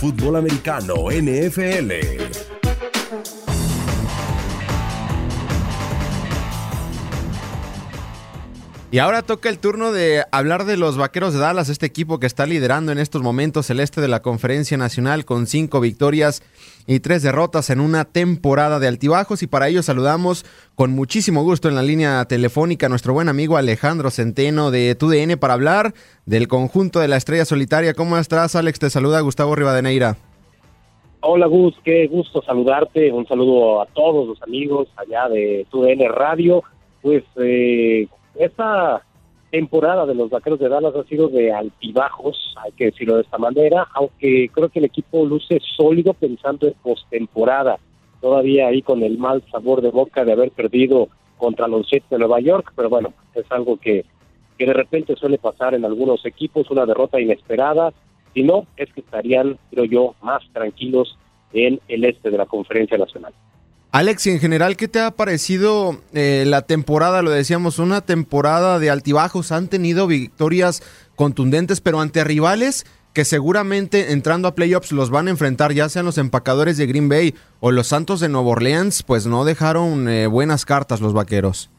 fútbol americano NFL. Y ahora toca el turno de hablar de los Vaqueros de Dallas, este equipo que está liderando en estos momentos el este de la Conferencia Nacional con cinco victorias y tres derrotas en una temporada de altibajos. Y para ello saludamos con muchísimo gusto en la línea telefónica a nuestro buen amigo Alejandro Centeno de TUDN para hablar del conjunto de la Estrella Solitaria. ¿Cómo estás, Alex? Te saluda Gustavo Rivadeneira. Hola Gus, qué gusto saludarte. Un saludo a todos los amigos allá de TUDN Radio. Pues eh, esta temporada de los Vaqueros de Dallas ha sido de altibajos, hay que decirlo de esta manera, aunque creo que el equipo luce sólido pensando en postemporada, todavía ahí con el mal sabor de boca de haber perdido contra los Jets de Nueva York, pero bueno, es algo que, que de repente suele pasar en algunos equipos, una derrota inesperada, si no, es que estarían, creo yo, más tranquilos en el este de la Conferencia Nacional. Alex, en general, ¿qué te ha parecido eh, la temporada? Lo decíamos, una temporada de altibajos. Han tenido victorias contundentes, pero ante rivales que seguramente entrando a playoffs los van a enfrentar, ya sean los empacadores de Green Bay o los Santos de Nueva Orleans, pues no dejaron eh, buenas cartas los vaqueros.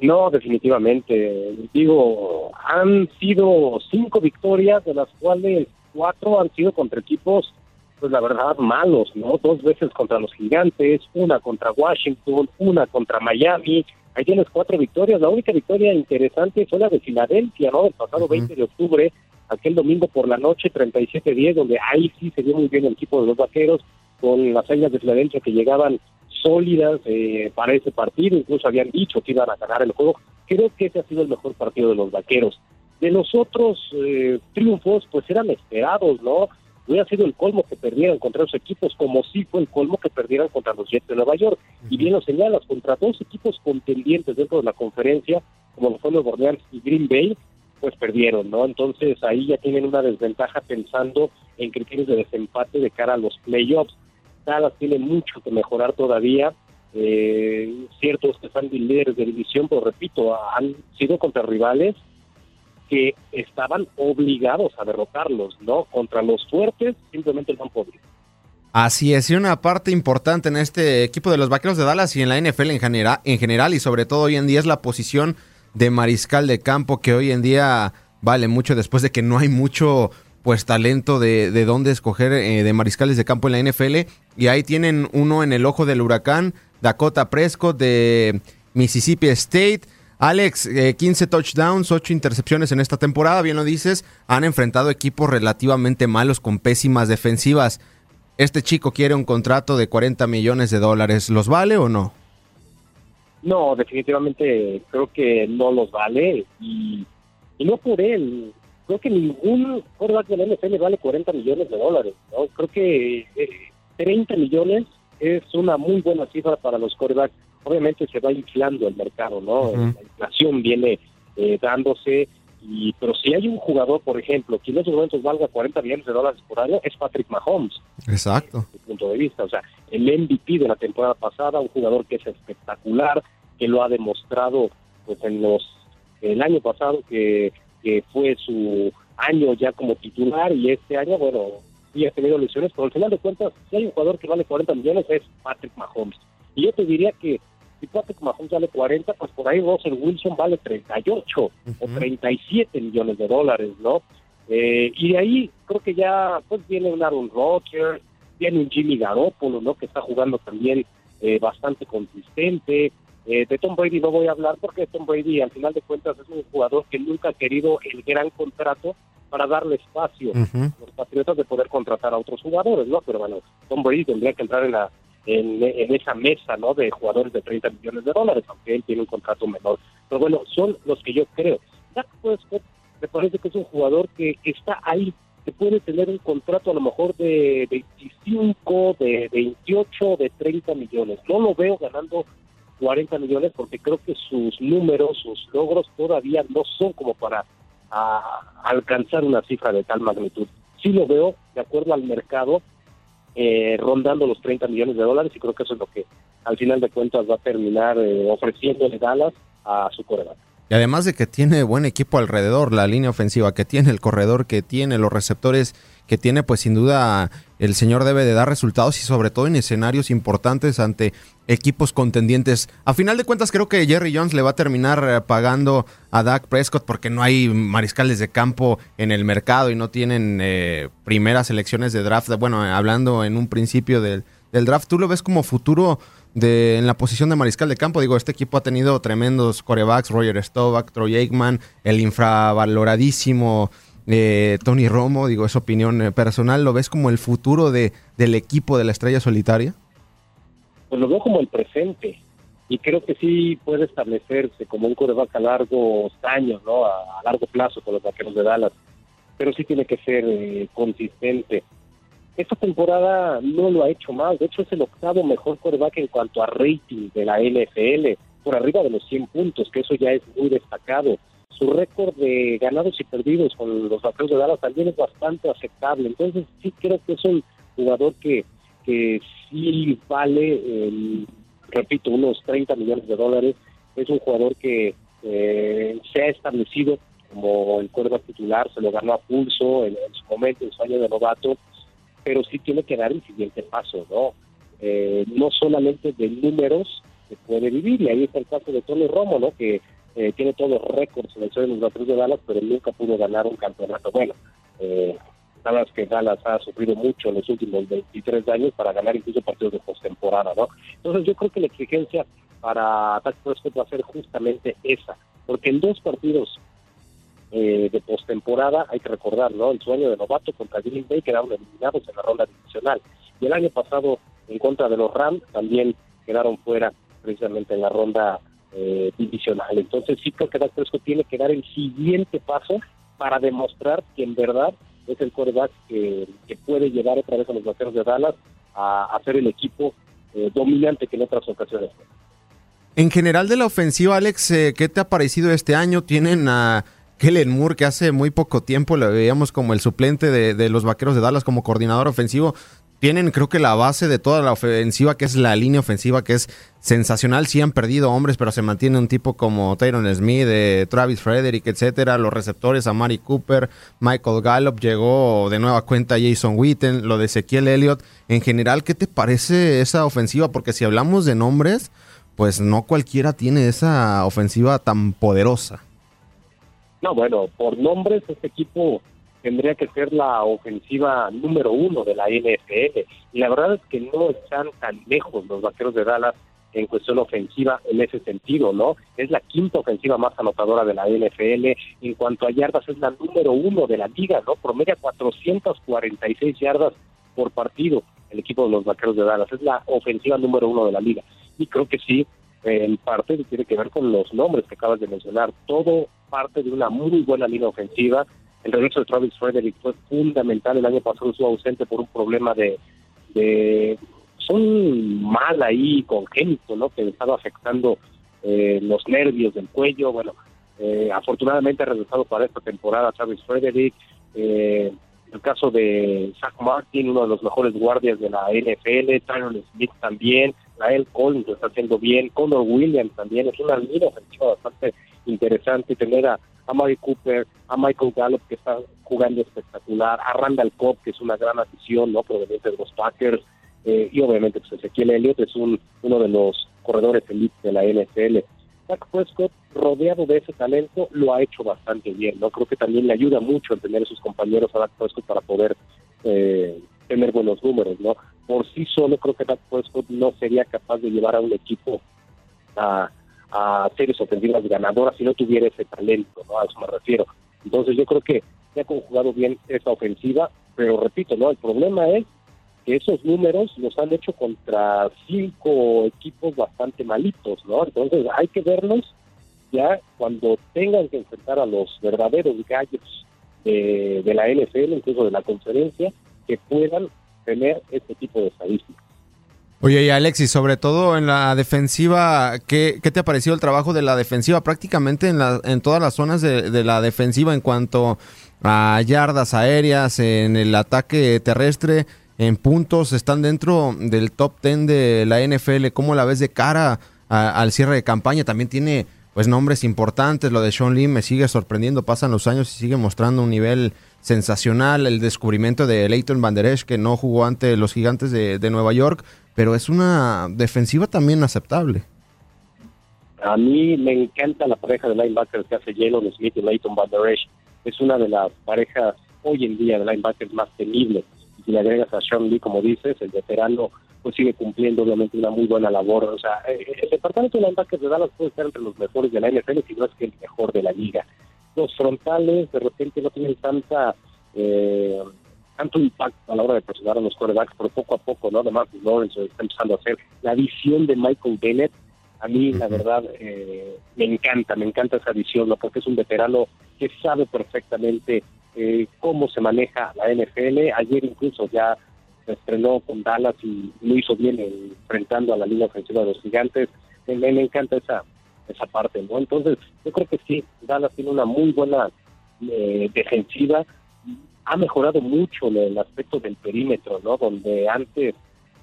No, definitivamente. Digo, han sido cinco victorias, de las cuales cuatro han sido contra equipos pues la verdad, malos, ¿no? Dos veces contra los gigantes, una contra Washington, una contra Miami. Ahí tienes cuatro victorias. La única victoria interesante fue la de Filadelfia, ¿no? El pasado 20 de octubre, aquel domingo por la noche, 37-10, donde ahí sí se vio muy bien el equipo de los vaqueros, con las señas de Filadelfia que llegaban sólidas eh, para ese partido, incluso habían dicho que iban a ganar el juego. Creo que ese ha sido el mejor partido de los vaqueros. De los otros eh, triunfos, pues eran esperados, ¿no? Hubiera sido el colmo que perdieran contra los equipos, como sí fue el colmo que perdieran contra los Jets de Nueva York. Y bien lo señalas, contra dos equipos contendientes dentro de la conferencia, como los Nueva Orleans y Green Bay, pues perdieron, ¿no? Entonces ahí ya tienen una desventaja pensando en criterios de desempate de cara a los playoffs. Dallas tiene mucho que mejorar todavía. Eh, ciertos que están líderes de división, pero repito, han sido contra rivales que estaban obligados a derrotarlos, ¿no? Contra los fuertes simplemente no han podido. Así es, y una parte importante en este equipo de los Vaqueros de Dallas y en la NFL en general, en general y sobre todo hoy en día es la posición de mariscal de campo que hoy en día vale mucho después de que no hay mucho pues talento de, de dónde escoger eh, de mariscales de campo en la NFL y ahí tienen uno en el ojo del huracán, Dakota Prescott de Mississippi State, Alex, 15 eh, touchdowns, 8 intercepciones en esta temporada, bien lo dices, han enfrentado equipos relativamente malos con pésimas defensivas. Este chico quiere un contrato de 40 millones de dólares, ¿los vale o no? No, definitivamente creo que no los vale y, no por él. creo que ningún quarterback del NFL vale 40 millones de dólares. ¿no? Creo que 30 eh, millones es una muy buena cifra para los quarterbacks. Obviamente se va inflando el mercado, ¿no? La inflación viene eh, dándose. Y, pero si hay un jugador, por ejemplo, que en esos momentos valga 40 millones de dólares por año, es Patrick Mahomes. Exacto. Desde mi punto de vista. O sea, el MVP de la temporada pasada, un jugador que es espectacular, que lo ha demostrado pues en los el año pasado que, que fue su año ya como titular y este año, bueno, sí ha tenido lesiones, pero al final de cuentas, si hay un jugador que vale 40 millones es Patrick Mahomes. Y yo te diría que si Patrick Mahomes vale 40, pues por ahí Russell Wilson vale 38 o 37 millones de dólares, ¿no? Eh, y de ahí creo que ya pues viene un Aaron Rodgers, viene un Jimmy Garoppolo, ¿no? Que está jugando también eh, bastante consistente. Eh, de Tom Brady no voy a hablar porque Tom Brady al final de cuentas es un jugador que nunca ha querido el gran contrato para darle espacio a los Patriotas de poder contratar a otros jugadores, ¿no? Pero bueno, Tom Brady tendría que entrar en la en, esa mesa, ¿no? De jugadores de 30 millones de dólares, aunque él tiene un contrato menor. Pero bueno, son los que yo creo. Dak Prescott me parece que es un jugador que está ahí, que puede tener un contrato a lo mejor de 25, de 28, de 30 millones. No lo veo ganando 40 millones porque creo que sus números, sus logros todavía no son como para alcanzar una cifra de tal magnitud. Sí lo veo, de acuerdo al mercado, eh, rondando los 30 millones de dólares y creo que eso es lo que al final de cuentas va a terminar eh, ofreciéndole Dallas a su coreback. Y además de que tiene buen equipo alrededor, la línea ofensiva que tiene, el corredor que tiene, los receptores que tiene, pues sin duda el señor debe de dar resultados y sobre todo en escenarios importantes ante equipos contendientes. A final de cuentas creo que Jerry Jones le va a terminar eh, pagando a Dak Prescott porque no hay mariscales de campo en el mercado y no tienen eh, primeras elecciones de draft. Bueno, hablando en un principio del, draft, ¿tú lo ves como futuro de, en la posición de mariscal de campo? Digo, este equipo ha tenido tremendos corebacks, Roger Staubach, Troy Aikman, el infravaloradísimo eh, Tony Romo, digo, es opinión eh, personal, ¿lo ves como el futuro de, del equipo de la estrella solitaria? Pues lo veo como el presente y creo que sí puede establecerse como un coreback a largos años, ¿no? A, largo plazo con los vaqueros de Dallas, pero sí tiene que ser eh, consistente. Esta temporada no lo ha hecho mal, de hecho es el octavo mejor coreback en cuanto a rating de la NFL, por arriba de los 100 puntos, que eso ya es muy destacado su récord de ganados y perdidos con los Vaqueros de Dallas también es bastante aceptable. Entonces sí creo que es un jugador que, que sí vale, repito, unos 30 millones de dólares. Es un jugador que eh, se ha establecido como el cuervo titular, se lo ganó a pulso en, su momento, en su año de novato, pero sí tiene que dar el siguiente paso, ¿no? Eh, no solamente de números se puede vivir, y ahí está el caso de Tony Romo, ¿no? Que eh, tiene todos los récords en el de los Vaqueros de Dallas, pero nunca pudo ganar un campeonato. Bueno, eh, Dallas que Dallas ha sufrido mucho en los últimos 23 años para ganar incluso partidos de postemporada, ¿no? Entonces yo creo que la exigencia para Dak Prescott va a ser justamente esa, porque en dos partidos eh, de postemporada, hay que recordar, ¿no? El sueño de novato contra Green Bay quedaron eliminados en la ronda divisional. Y el año pasado, en contra de los Rams, también quedaron fuera precisamente en la ronda eh, divisional. Entonces sí creo que Dak Prescott tiene que dar el siguiente paso para demostrar que en verdad es el coreback que, puede llevar otra vez a los vaqueros de Dallas a, hacer el equipo eh, dominante que en otras ocasiones En general de la ofensiva, Alex, eh, ¿qué te ha parecido este año? Tienen a Kellen Moore, que hace muy poco tiempo lo veíamos como el suplente de los Vaqueros de Dallas como coordinador ofensivo tienen creo que la base de toda la ofensiva, que es la línea ofensiva, que es sensacional. Sí han perdido hombres, pero se mantiene un tipo como Tyron Smith, de Travis Frederick, etcétera. Los receptores, a Mari Cooper, Michael Gallup, llegó de nueva cuenta Jason Witten, lo de Ezequiel Elliott. En general, ¿qué te parece esa ofensiva? Porque si hablamos de nombres, pues no cualquiera tiene esa ofensiva tan poderosa. No, bueno, por nombres, este equipo tendría que ser la ofensiva número uno de la NFL. Y la verdad es que no están tan lejos los vaqueros de Dallas en cuestión ofensiva en ese sentido, ¿no? Es la quinta ofensiva más anotadora de la NFL. En cuanto a yardas, es la número uno de la liga, ¿no? Promedia 446 yardas por partido el equipo de los vaqueros de Dallas. Es la ofensiva número uno de la liga. Y creo que sí, en parte tiene que ver con los nombres que acabas de mencionar. Todo parte de una muy buena línea ofensiva el regreso de Travis Frederick fue fundamental. El año pasado estuvo ausente por un problema de, de son mal ahí congénito, ¿no? Que estaba afectando eh, los nervios del cuello. Bueno, eh, afortunadamente ha regresado para esta temporada Travis Frederick. Eh, el caso de Zach Martin, uno de los mejores guardias de la NFL, Tyron Smith también, Lael Collins lo está haciendo bien, Connor Williams también, es una línea ofensiva bastante interesante tener a, a Mari Cooper, a Michael Gallup que está jugando espectacular, a Randall Cobb que es una gran adición, ¿no? proveniente de los Packers, eh, y obviamente pues Ezequiel Elliott es un, uno de los corredores elites de la NFL. Dak Prescott, rodeado de ese talento, lo ha hecho bastante bien, ¿no? Creo que también le ayuda mucho el tener a sus compañeros a Dak Prescott para poder eh, tener buenos números, ¿no? Por sí solo creo que Dak Prescott no sería capaz de llevar a un equipo a, a series ofensivas ganadoras si no tuviera ese talento, ¿no? A eso me refiero. Entonces yo creo que se ha conjugado bien esa ofensiva, pero repito, ¿no? El problema es que esos números los han hecho contra cinco equipos bastante malitos, ¿no? Entonces hay que verlos ya cuando tengan que enfrentar a los verdaderos gallos de, de la NFL, incluso de la conferencia, que puedan tener este tipo de estadísticas. Oye, y Alexis, sobre todo en la defensiva, ¿qué, te ha parecido el trabajo de la defensiva? Prácticamente en, la, en todas las zonas de, la defensiva en cuanto a yardas aéreas, en el ataque terrestre, en puntos, están dentro del top 10 de la NFL. ¿Cómo la ves de cara a, al cierre de campaña? También tiene pues nombres importantes. Lo de Sean Lee me sigue sorprendiendo. Pasan los años y sigue mostrando un nivel sensacional. El descubrimiento de Leighton Van Der Esch, que no jugó ante los gigantes de Nueva York, pero es una defensiva también aceptable. A mí me encanta la pareja de linebackers que hace Jalen Smith y Leighton Van Der Esch. Es una de las parejas hoy en día de linebackers más temibles si le agregas a Sean Lee, como dices, el veterano pues sigue cumpliendo obviamente una muy buena labor. O sea, eh, el departamento de linebackers de Dallas puede estar entre los mejores de la NFL, si no es que el mejor de la liga. Los frontales de repente no tienen tanta eh, tanto impacto a la hora de presionar a los quarterbacks, pero poco a poco, ¿no? De Marcus Lawrence está empezando a hacer. La visión de Michael Bennett, a mí, la verdad, eh, me encanta, me encanta esa visión, ¿no? Porque es un veterano que sabe perfectamente eh, cómo se maneja la NFL. Ayer incluso ya se estrenó con Dallas y lo hizo bien enfrentando a la línea ofensiva de los gigantes. Me, me, encanta esa esa parte, ¿no? Entonces, yo creo que sí, Dallas tiene una muy buena eh, defensiva. Ha mejorado mucho el aspecto del perímetro, ¿no? Donde antes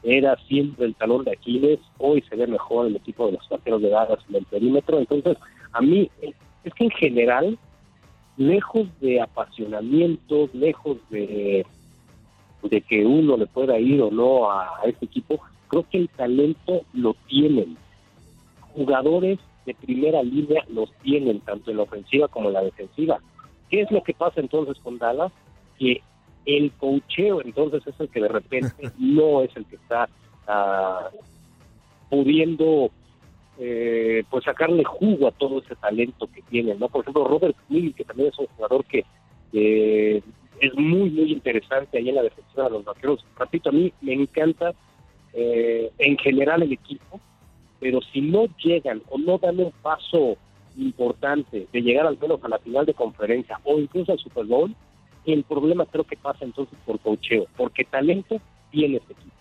era siempre el talón de Aquiles, hoy se ve mejor el equipo de los vaqueros de Dallas en el perímetro. Entonces, a mí, es que en general, lejos de apasionamientos, lejos de, de que uno le pueda ir o no a, a este equipo, creo que el talento lo tienen. Jugadores de primera línea los tienen, tanto en la ofensiva como en la defensiva. ¿Qué es lo que pasa entonces con Dallas? Que el cocheo entonces es el que de repente no es el que está uh, pudiendo eh, pues sacarle jugo a todo ese talento que tienen, ¿no? Por ejemplo, Robert Quinn, que también es un jugador que eh, es muy, muy interesante ahí en la defensiva de los vaqueros. Repito, a mí me encanta eh, en general el equipo, pero si no llegan o no dan un paso importante de llegar al menos a la final de conferencia o incluso al Super Bowl, el problema creo que pasa entonces por cocheo, porque talento tiene este equipo.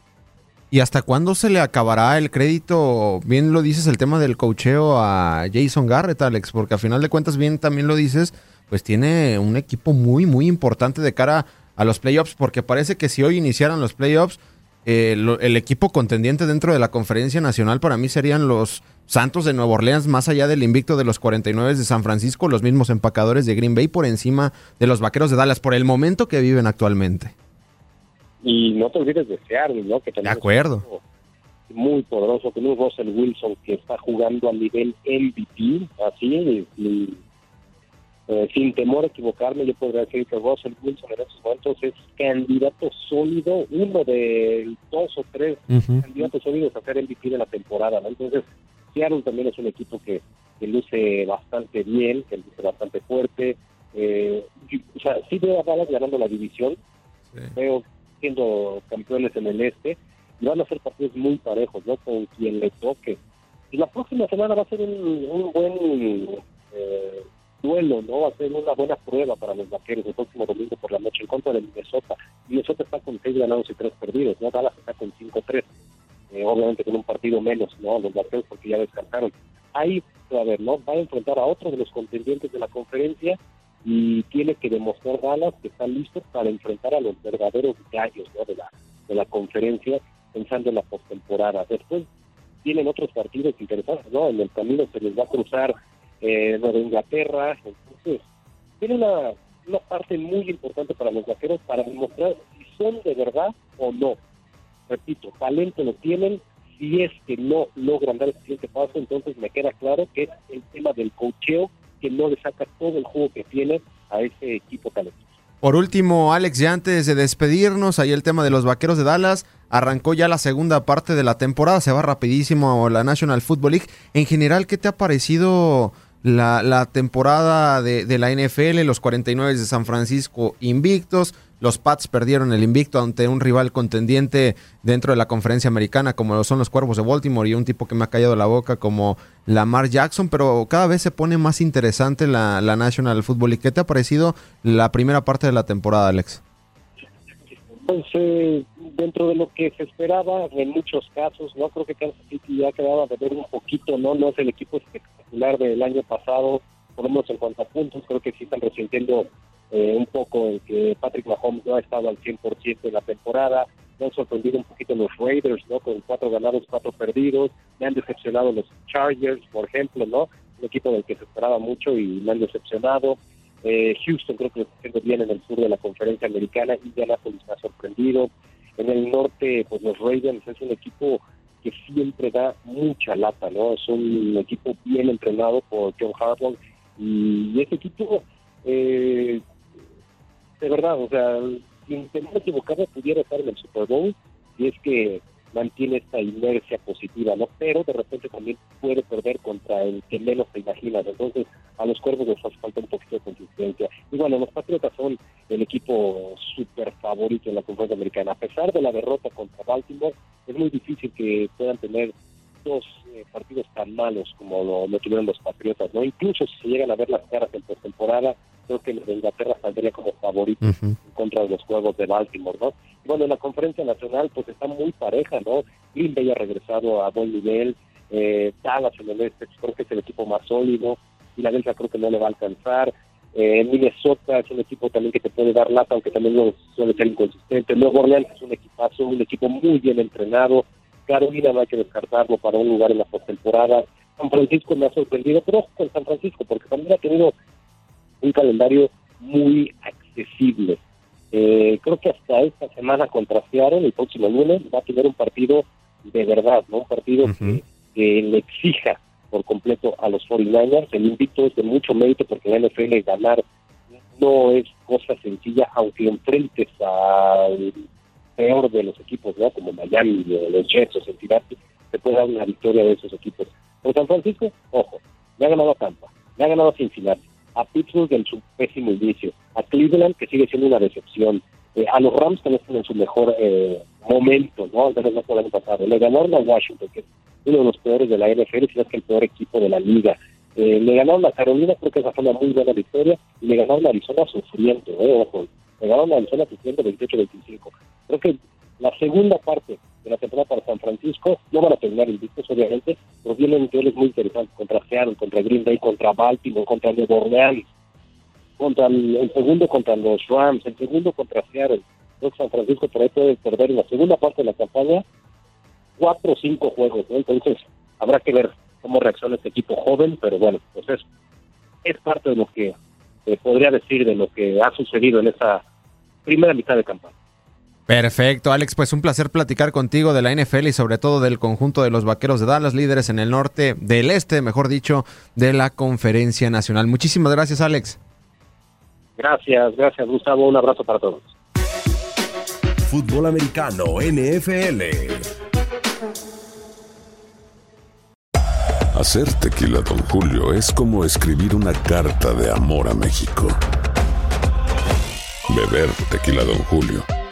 ¿Y hasta cuándo se le acabará el crédito? Bien lo dices el tema del cocheo a Jason Garrett, Alex, porque a final de cuentas bien también lo dices, pues tiene un equipo muy, muy importante de cara a los playoffs, porque parece que si hoy iniciaran los playoffs, eh, lo, el equipo contendiente dentro de la conferencia nacional para mí serían los Santos de Nueva Orleans, más allá del invicto de los 49 de San Francisco, los mismos empacadores de Green Bay por encima de los Vaqueros de Dallas, por el momento que viven actualmente. Y no te olvides de Seattle, ¿no? Que de acuerdo. muy poderoso, con un Russell Wilson que está jugando a nivel MVP, así, y, y, eh, sin temor a equivocarme, yo podría decir que Russell Wilson en estos momentos es candidato sólido, uno de dos o tres uh -huh. candidatos sólidos a ser MVP de la temporada, ¿no? Entonces, Seattle también es un equipo que, que luce bastante bien, que luce bastante fuerte. Eh, o sea, sí veo a Dallas ganando la división, sí. veo siendo campeones en el este, y van a ser partidos muy parejos, ¿no? Con quien le toque. Y la próxima semana va a ser un, un buen eh, duelo, ¿no? Va a ser una buena prueba para los vaqueros el próximo domingo por la noche en contra de Minnesota. Minnesota está con seis ganados y tres perdidos, ¿no? Dallas está con 5-3. Eh, obviamente con un partido menos, ¿no? Los vaqueros porque ya descansaron. Ahí, a ver, ¿no? Va a enfrentar a otro de los contendientes de la conferencia y tiene que demostrar Dallas que está listo para enfrentar a los verdaderos gallos, ¿no? De la, de la conferencia pensando en la postemporada. Después tienen otros partidos interesantes, ¿no? En el camino se les va a cruzar eh, Nueva Inglaterra, entonces tiene una, una parte muy importante para los vaqueros para demostrar si son de verdad o no. Repito, talento lo tienen, si es que no logran dar el siguiente paso, entonces me queda claro que es el tema del cocheo que no le saca todo el juego que tiene a ese equipo talentoso. Por último, Alex, ya antes de despedirnos, ahí el tema de los vaqueros de Dallas. Arrancó ya la segunda parte de la temporada, se va rapidísimo la National Football League. En general, ¿qué te ha parecido la, la temporada de, de, la NFL? Los 49 de San Francisco invictos, los Pats perdieron el invicto ante un rival contendiente dentro de la conferencia americana, como lo son los Cuervos de Baltimore y un tipo que me ha callado la boca como Lamar Jackson, pero cada vez se pone más interesante la, la National Football League. ¿Qué te ha parecido la primera parte de la temporada, Alex? Pues eh, dentro de lo que se esperaba en muchos casos, no creo que Kansas City ya quedaba de ver un poquito, no no es el equipo espectacular del año pasado, por lo menos en cuanto a puntos, creo que sí están resintiendo eh, un poco el que Patrick Mahomes no ha estado al 100% en la temporada, me han sorprendido un poquito los Raiders, ¿no? Con cuatro ganados, cuatro perdidos, me han decepcionado los Chargers, por ejemplo, ¿no? Un equipo del que se esperaba mucho y me han decepcionado. Eh, Houston creo que lo está haciendo bien en el sur de la conferencia americana, Indianapolis me ha sorprendido. En el norte, pues los Ravens es un equipo que siempre da mucha lata, ¿no? Es un equipo bien entrenado por John Harbaugh y ese equipo, eh, de verdad, o sea, sin tener equivocado, pudiera estar en el Super Bowl y es que mantiene esta inercia positiva, ¿no? Pero de repente también puede perder contra el que menos te imaginas. Entonces, a los cuervos les hace falta un poquito de consistencia. Y bueno, los Patriotas son el equipo súper favorito en la conferencia americana. A pesar de la derrota contra Baltimore, es muy difícil que puedan tener dos eh, partidos tan malos como lo, lo, tuvieron los Patriotas, ¿no? Incluso si se llegan a ver las caras en postemporada, creo que Inglaterra saldría como favorito uh -huh. en contra de los juegos de Baltimore, ¿no? Bueno, en la conferencia nacional pues está muy pareja, ¿no? Green Bay ha regresado a buen nivel, eh, Dallas en el este creo que es el equipo más sólido, Filadelfia creo que no le va a alcanzar, eh, Minnesota es un equipo también que te puede dar lata, aunque también no suele ser inconsistente, Nuevo Orleans es un equipazo, un equipo muy bien entrenado, Carolina no hay que descartarlo para un lugar en la postemporada, San Francisco me ha sorprendido, pero con San Francisco, porque también ha tenido un calendario muy accesible. Eh, creo que hasta esta semana contra Seattle, el próximo lunes, va a tener un partido de verdad, ¿no? Un partido uh -huh. que, que, le exija por completo a los 49ers. El invicto es de mucho mérito porque en la NFL ganar no es cosa sencilla, aunque enfrentes al peor de los equipos, ¿no? Como Miami, los Jets o Cincinnati, te puede dar una victoria de esos equipos. Pero San Francisco, ojo, le ha ganado a Tampa, le ha ganado a Cincinnati, a Pittsburgh en su pésimo inicio, a Cleveland, que sigue siendo una decepción, eh, a los Rams que no están en su mejor eh, momento, ¿no? Entonces no fue el año pasado. Le ganaron a Washington, que es uno de los peores de la NFL, si no es que el peor equipo de la liga. Eh, le ganaron a Carolina, creo que esa fue una muy buena victoria, y le ganaron a Arizona sufriendo, ¿eh? Ojo, le ganaron a Arizona sufriendo 28-25. Creo que la segunda parte de la temporada para San Francisco no van a terminar invictos, obviamente, pero vienen niveles muy interesantes contra Seattle, contra Green Bay, contra Baltimore, contra Nueva Orleans, contra el, el, segundo contra los Rams, el segundo contra Seattle. Entonces San Francisco por ahí puede perder en la segunda parte de la campaña cuatro o cinco juegos, ¿no? Entonces habrá que ver cómo reacciona este equipo joven, pero bueno, pues es, es parte de lo que podría decir de lo que ha sucedido en esa primera mitad de campaña. Perfecto, Alex, pues un placer platicar contigo de la NFL y sobre todo del conjunto de los Vaqueros de Dallas, líderes en el norte, del este, mejor dicho, de la Conferencia Nacional. Muchísimas gracias, Alex. Gracias, gracias, Gustavo. Un abrazo para todos. Fútbol americano, NFL. Hacer tequila, don Julio, es como escribir una carta de amor a México. Beber tequila, don Julio